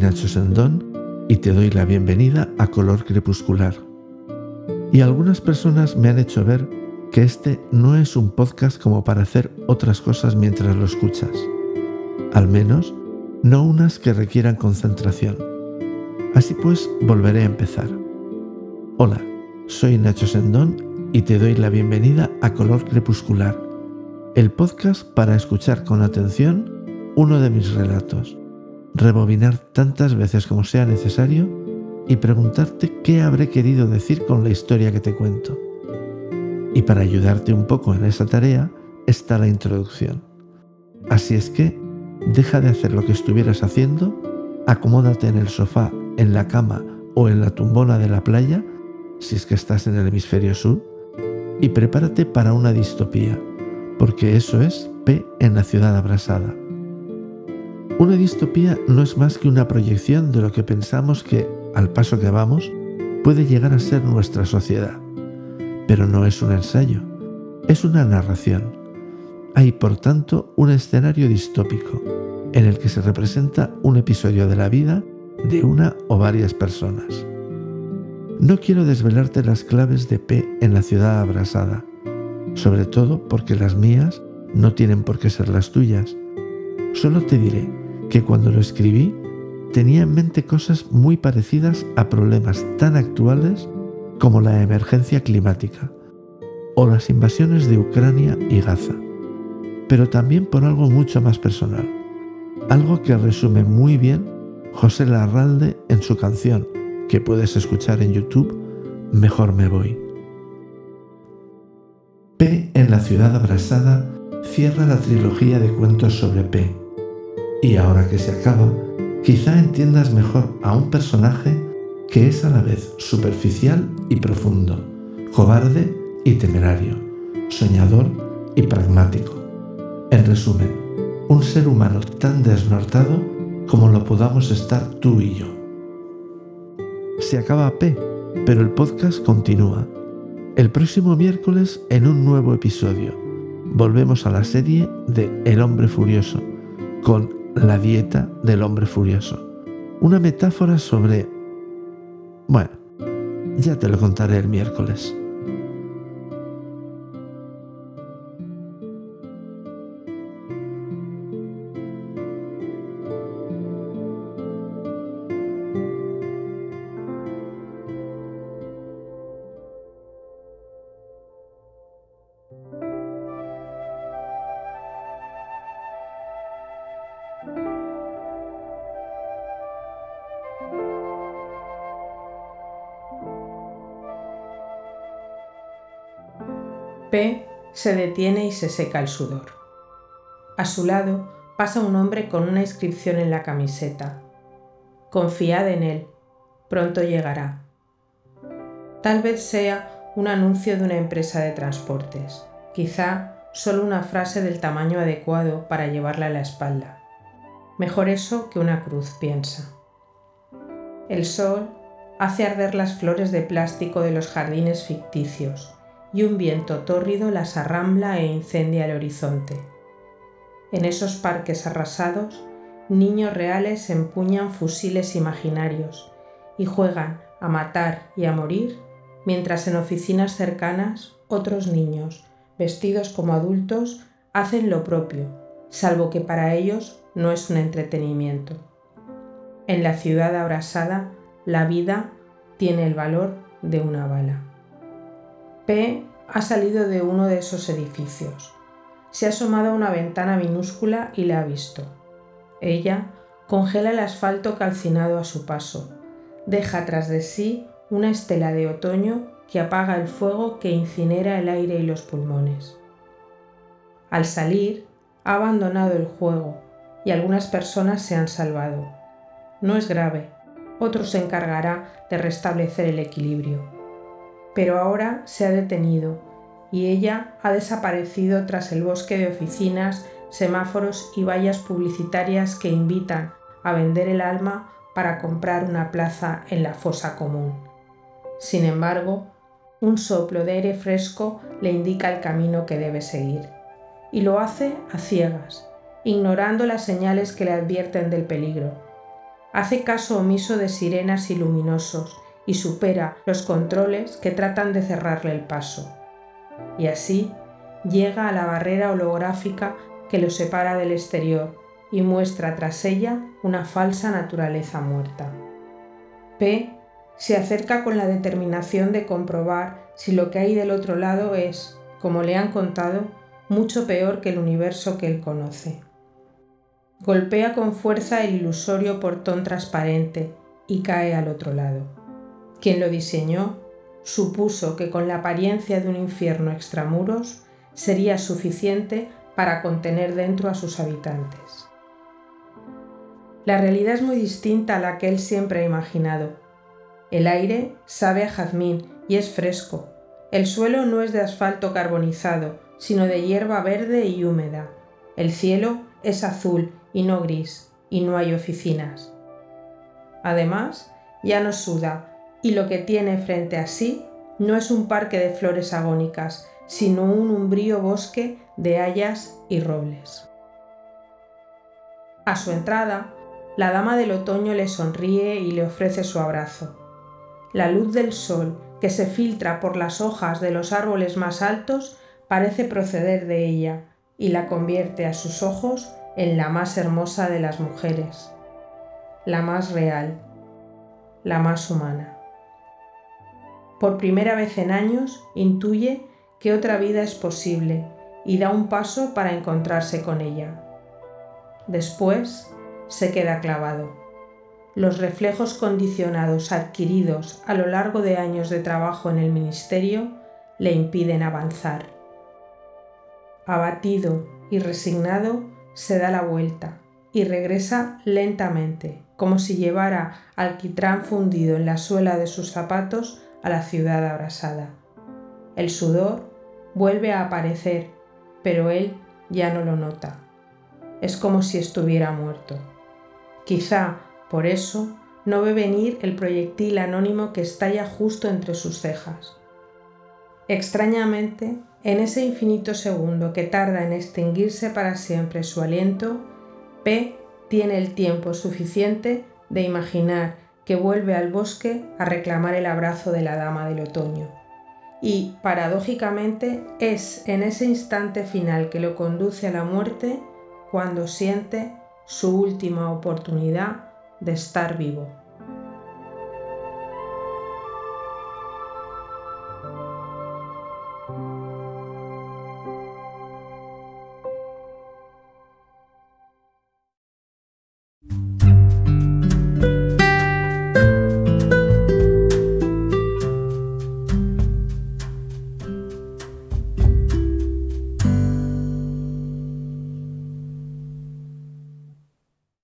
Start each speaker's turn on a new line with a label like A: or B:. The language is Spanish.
A: Nacho Sendón y te doy la bienvenida a Color Crepuscular. Y algunas personas me han hecho ver que este no es un podcast como para hacer otras cosas mientras lo escuchas. Al menos, no unas que requieran concentración. Así pues, volveré a empezar. Hola, soy Nacho Sendón y te doy la bienvenida a Color Crepuscular, el podcast para escuchar con atención uno de mis relatos, rebobinar tantas veces como sea necesario y preguntarte qué habré querido decir con la historia que te cuento. Y para ayudarte un poco en esa tarea está la introducción. Así es que deja de hacer lo que estuvieras haciendo, acomódate en el sofá, en la cama o en la tumbona de la playa, si es que estás en el hemisferio sur, y prepárate para una distopía, porque eso es P en la ciudad abrasada. Una distopía no es más que una proyección de lo que pensamos que, al paso que vamos, puede llegar a ser nuestra sociedad. Pero no es un ensayo, es una narración. Hay, por tanto, un escenario distópico en el que se representa un episodio de la vida de una o varias personas. No quiero desvelarte las claves de P en la ciudad abrasada, sobre todo porque las mías no tienen por qué ser las tuyas. Solo te diré que cuando lo escribí tenía en mente cosas muy parecidas a problemas tan actuales como la emergencia climática o las invasiones de Ucrania y Gaza, pero también por algo mucho más personal, algo que resume muy bien José Larralde en su canción, que puedes escuchar en YouTube, Mejor me voy. P en la ciudad abrasada cierra la trilogía de cuentos sobre P y ahora que se acaba, quizá entiendas mejor a un personaje que es a la vez superficial y profundo, cobarde y temerario, soñador y pragmático. En resumen, un ser humano tan desnortado como lo podamos estar tú y yo. Se acaba P, pero el podcast continúa. El próximo miércoles en un nuevo episodio. Volvemos a la serie de El hombre furioso, con la dieta del hombre furioso. Una metáfora sobre... Bueno, ya te lo contaré el miércoles.
B: P se detiene y se seca el sudor. A su lado pasa un hombre con una inscripción en la camiseta. Confiad en él, pronto llegará. Tal vez sea un anuncio de una empresa de transportes, quizá solo una frase del tamaño adecuado para llevarla a la espalda. Mejor eso que una cruz, piensa. El sol hace arder las flores de plástico de los jardines ficticios y un viento tórrido las arrambla e incendia el horizonte. En esos parques arrasados, niños reales empuñan fusiles imaginarios y juegan a matar y a morir, mientras en oficinas cercanas otros niños, vestidos como adultos, hacen lo propio, salvo que para ellos no es un entretenimiento. En la ciudad abrasada, la vida tiene el valor de una bala. P ha salido de uno de esos edificios. Se ha asomado a una ventana minúscula y la ha visto. Ella congela el asfalto calcinado a su paso. Deja tras de sí una estela de otoño que apaga el fuego que incinera el aire y los pulmones. Al salir, ha abandonado el juego y algunas personas se han salvado. No es grave, otro se encargará de restablecer el equilibrio pero ahora se ha detenido y ella ha desaparecido tras el bosque de oficinas, semáforos y vallas publicitarias que invitan a vender el alma para comprar una plaza en la fosa común. Sin embargo, un soplo de aire fresco le indica el camino que debe seguir, y lo hace a ciegas, ignorando las señales que le advierten del peligro. hace caso omiso de sirenas y luminosos y supera los controles que tratan de cerrarle el paso. Y así llega a la barrera holográfica que lo separa del exterior y muestra tras ella una falsa naturaleza muerta. P se acerca con la determinación de comprobar si lo que hay del otro lado es, como le han contado, mucho peor que el universo que él conoce. Golpea con fuerza el ilusorio portón transparente y cae al otro lado. Quien lo diseñó supuso que con la apariencia de un infierno extramuros sería suficiente para contener dentro a sus habitantes. La realidad es muy distinta a la que él siempre ha imaginado. El aire sabe a jazmín y es fresco. El suelo no es de asfalto carbonizado, sino de hierba verde y húmeda. El cielo es azul y no gris, y no hay oficinas. Además, ya no suda, y lo que tiene frente a sí no es un parque de flores agónicas, sino un umbrío bosque de hayas y robles. A su entrada, la dama del otoño le sonríe y le ofrece su abrazo. La luz del sol que se filtra por las hojas de los árboles más altos parece proceder de ella y la convierte a sus ojos en la más hermosa de las mujeres, la más real, la más humana. Por primera vez en años intuye que otra vida es posible y da un paso para encontrarse con ella. Después se queda clavado. Los reflejos condicionados adquiridos a lo largo de años de trabajo en el ministerio le impiden avanzar. Abatido y resignado, se da la vuelta y regresa lentamente, como si llevara alquitrán fundido en la suela de sus zapatos a la ciudad abrasada. El sudor vuelve a aparecer, pero él ya no lo nota. Es como si estuviera muerto. Quizá por eso no ve venir el proyectil anónimo que estalla justo entre sus cejas. Extrañamente, en ese infinito segundo que tarda en extinguirse para siempre su aliento, P tiene el tiempo suficiente de imaginar que vuelve al bosque a reclamar el abrazo de la dama del otoño. Y, paradójicamente, es en ese instante final que lo conduce a la muerte cuando siente su última oportunidad de estar vivo.